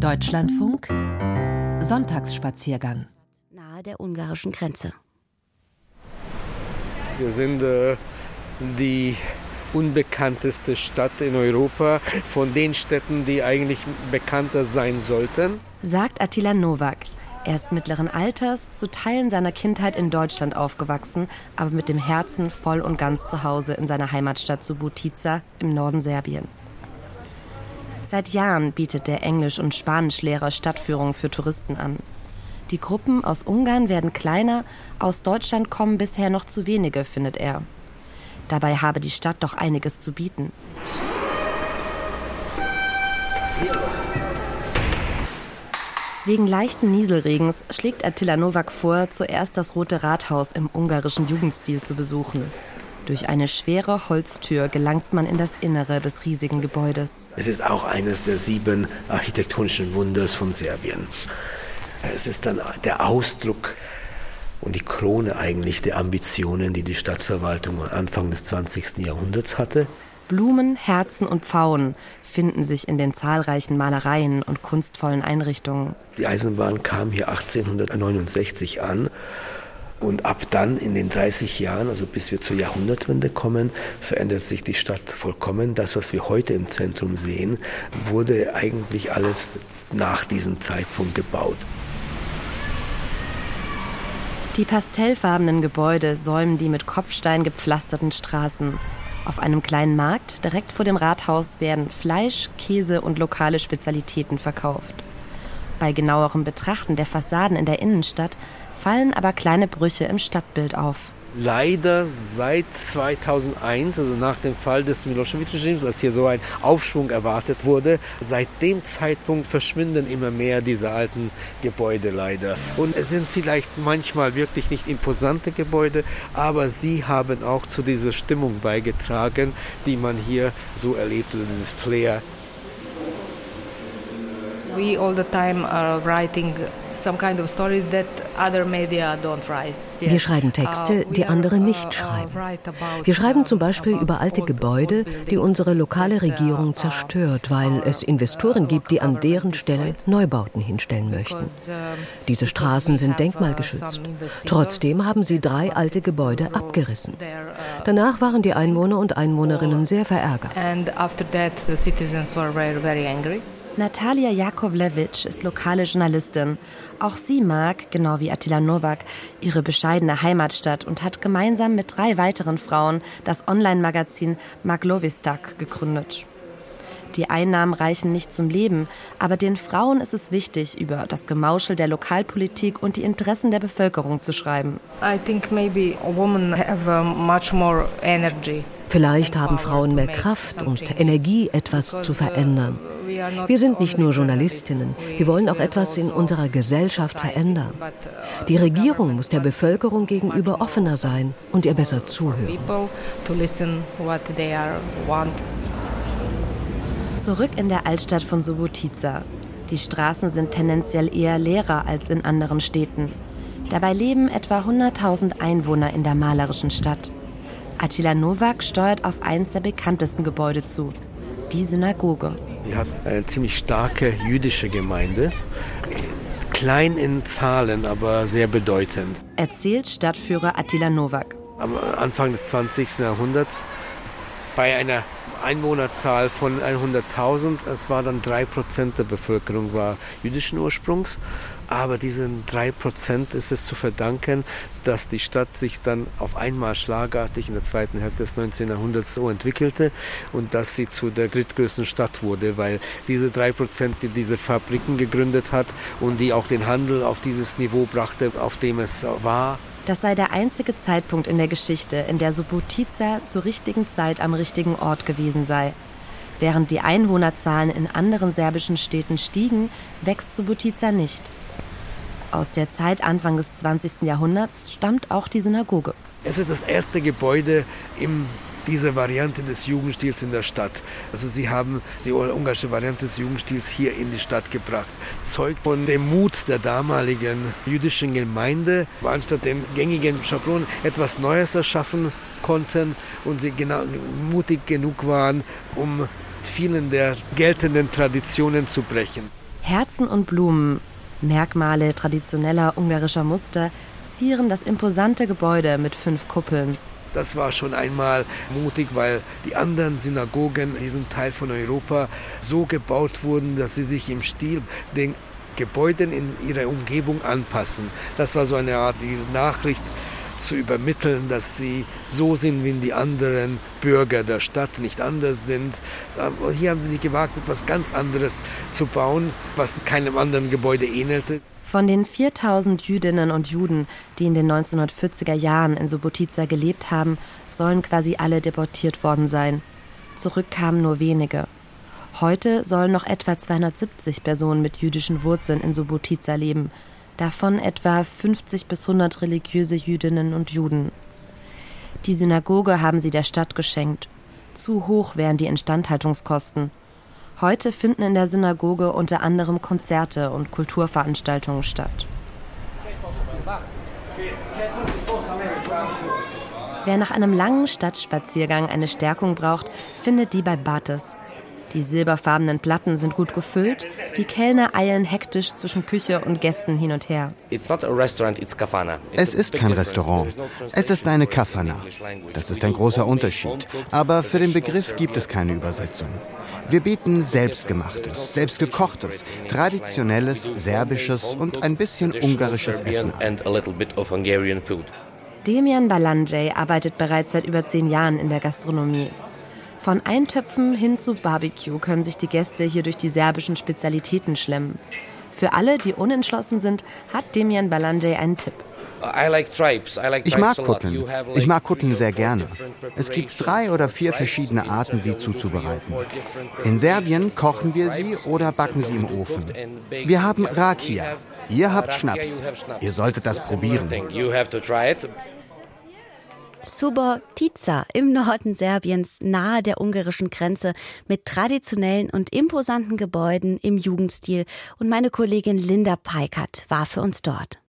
Deutschlandfunk Sonntagsspaziergang nahe der ungarischen Grenze. Wir sind äh, die unbekannteste Stadt in Europa von den Städten, die eigentlich bekannter sein sollten. Sagt Attila Nowak. Er ist mittleren Alters, zu Teilen seiner Kindheit in Deutschland aufgewachsen, aber mit dem Herzen voll und ganz zu Hause in seiner Heimatstadt Subotica im Norden Serbiens. Seit Jahren bietet der Englisch- und Spanischlehrer Stadtführungen für Touristen an. Die Gruppen aus Ungarn werden kleiner, aus Deutschland kommen bisher noch zu wenige, findet er. Dabei habe die Stadt doch einiges zu bieten. Wegen leichten Nieselregens schlägt Attila Nowak vor, zuerst das Rote Rathaus im ungarischen Jugendstil zu besuchen. Durch eine schwere Holztür gelangt man in das Innere des riesigen Gebäudes. Es ist auch eines der sieben architektonischen Wunders von Serbien. Es ist dann der Ausdruck und die Krone eigentlich der Ambitionen, die die Stadtverwaltung Anfang des 20. Jahrhunderts hatte. Blumen, Herzen und Pfauen finden sich in den zahlreichen Malereien und kunstvollen Einrichtungen. Die Eisenbahn kam hier 1869 an und ab dann in den 30 Jahren, also bis wir zur Jahrhundertwende kommen, verändert sich die Stadt vollkommen. Das, was wir heute im Zentrum sehen, wurde eigentlich alles nach diesem Zeitpunkt gebaut. Die pastellfarbenen Gebäude säumen die mit Kopfstein gepflasterten Straßen. Auf einem kleinen Markt direkt vor dem Rathaus werden Fleisch, Käse und lokale Spezialitäten verkauft. Bei genauerem Betrachten der Fassaden in der Innenstadt fallen aber kleine Brüche im Stadtbild auf leider seit 2001, also nach dem Fall des Milosevic-Regimes, als hier so ein Aufschwung erwartet wurde, seit dem Zeitpunkt verschwinden immer mehr diese alten Gebäude leider. Und es sind vielleicht manchmal wirklich nicht imposante Gebäude, aber sie haben auch zu dieser Stimmung beigetragen, die man hier so erlebt, also dieses Flair. We all the time are writing some kind of stories that other media don't write. Wir schreiben Texte, uh, die andere uh, nicht uh, schreiben. Wir schreiben zum Beispiel über alte Gebäude, die unsere lokale Regierung zerstört, weil es Investoren gibt, die an deren Stelle Neubauten hinstellen möchten. Diese Straßen sind denkmalgeschützt. Trotzdem haben sie drei alte Gebäude abgerissen. Danach waren die Einwohner und Einwohnerinnen sehr verärgert. Natalia Jakovlevich ist lokale Journalistin. Auch sie mag, genau wie Attila Nowak, ihre bescheidene Heimatstadt und hat gemeinsam mit drei weiteren Frauen das Online-Magazin Maglovistak gegründet. Die Einnahmen reichen nicht zum Leben, aber den Frauen ist es wichtig, über das Gemauschel der Lokalpolitik und die Interessen der Bevölkerung zu schreiben. I think maybe women have much more energy. Vielleicht haben Frauen mehr Kraft und Energie, etwas zu verändern. Wir sind nicht nur Journalistinnen, wir wollen auch etwas in unserer Gesellschaft verändern. Die Regierung muss der Bevölkerung gegenüber offener sein und ihr besser zuhören. Zurück in der Altstadt von Subotica. Die Straßen sind tendenziell eher leerer als in anderen Städten. Dabei leben etwa 100.000 Einwohner in der malerischen Stadt. Attila Nowak steuert auf eines der bekanntesten Gebäude zu, die Synagoge. Wir haben eine ziemlich starke jüdische Gemeinde. Klein in Zahlen, aber sehr bedeutend. Erzählt Stadtführer Attila Nowak. Am Anfang des 20. Jahrhunderts bei einer Einwohnerzahl von 100.000. Es war dann 3% der Bevölkerung war jüdischen Ursprungs. Aber diesen 3% ist es zu verdanken, dass die Stadt sich dann auf einmal schlagartig in der zweiten Hälfte des 19. Jahrhunderts so entwickelte und dass sie zu der drittgrößten Stadt wurde, weil diese 3%, die diese Fabriken gegründet hat und die auch den Handel auf dieses Niveau brachte, auf dem es war, das sei der einzige Zeitpunkt in der Geschichte, in der Subotica zur richtigen Zeit am richtigen Ort gewesen sei. Während die Einwohnerzahlen in anderen serbischen Städten stiegen, wächst Subotica nicht. Aus der Zeit Anfang des 20. Jahrhunderts stammt auch die Synagoge. Es ist das erste Gebäude im diese Variante des Jugendstils in der Stadt. Also sie haben die ungarische Variante des Jugendstils hier in die Stadt gebracht. Es zeugt von dem Mut der damaligen jüdischen Gemeinde, anstatt den gängigen Schablonen etwas Neues erschaffen konnten und sie genau, mutig genug waren, um vielen der geltenden Traditionen zu brechen. Herzen und Blumen, Merkmale traditioneller ungarischer Muster, zieren das imposante Gebäude mit fünf Kuppeln. Das war schon einmal mutig, weil die anderen Synagogen in diesem Teil von Europa so gebaut wurden, dass sie sich im Stil den Gebäuden in ihrer Umgebung anpassen. Das war so eine Art, die Nachricht zu übermitteln, dass sie so sind wie die anderen Bürger der Stadt, nicht anders sind. Hier haben sie sich gewagt, etwas ganz anderes zu bauen, was keinem anderen Gebäude ähnelte. Von den 4000 Jüdinnen und Juden, die in den 1940er Jahren in Subotica gelebt haben, sollen quasi alle deportiert worden sein. Zurück kamen nur wenige. Heute sollen noch etwa 270 Personen mit jüdischen Wurzeln in Subotica leben, davon etwa 50 bis 100 religiöse Jüdinnen und Juden. Die Synagoge haben sie der Stadt geschenkt. Zu hoch wären die Instandhaltungskosten. Heute finden in der Synagoge unter anderem Konzerte und Kulturveranstaltungen statt. Wer nach einem langen Stadtspaziergang eine Stärkung braucht, findet die bei Bates, die silberfarbenen Platten sind gut gefüllt, die Kellner eilen hektisch zwischen Küche und Gästen hin und her. Es ist kein Restaurant, es ist eine Kafana. Das ist ein großer Unterschied, aber für den Begriff gibt es keine Übersetzung. Wir bieten selbstgemachtes, selbstgekochtes, traditionelles, serbisches und ein bisschen ungarisches Essen an. Demian Balanjay arbeitet bereits seit über zehn Jahren in der Gastronomie. Von Eintöpfen hin zu Barbecue können sich die Gäste hier durch die serbischen Spezialitäten schlemmen. Für alle, die unentschlossen sind, hat Demian Balanjay einen Tipp. Ich mag Kutteln. Ich mag Kutteln sehr gerne. Es gibt drei oder vier verschiedene Arten, sie zuzubereiten. In Serbien kochen wir sie oder backen sie im Ofen. Wir haben Rakia. Ihr habt Schnaps. Ihr solltet das probieren. Subotica im Norden Serbiens, nahe der ungarischen Grenze, mit traditionellen und imposanten Gebäuden im Jugendstil. Und meine Kollegin Linda Peikert war für uns dort.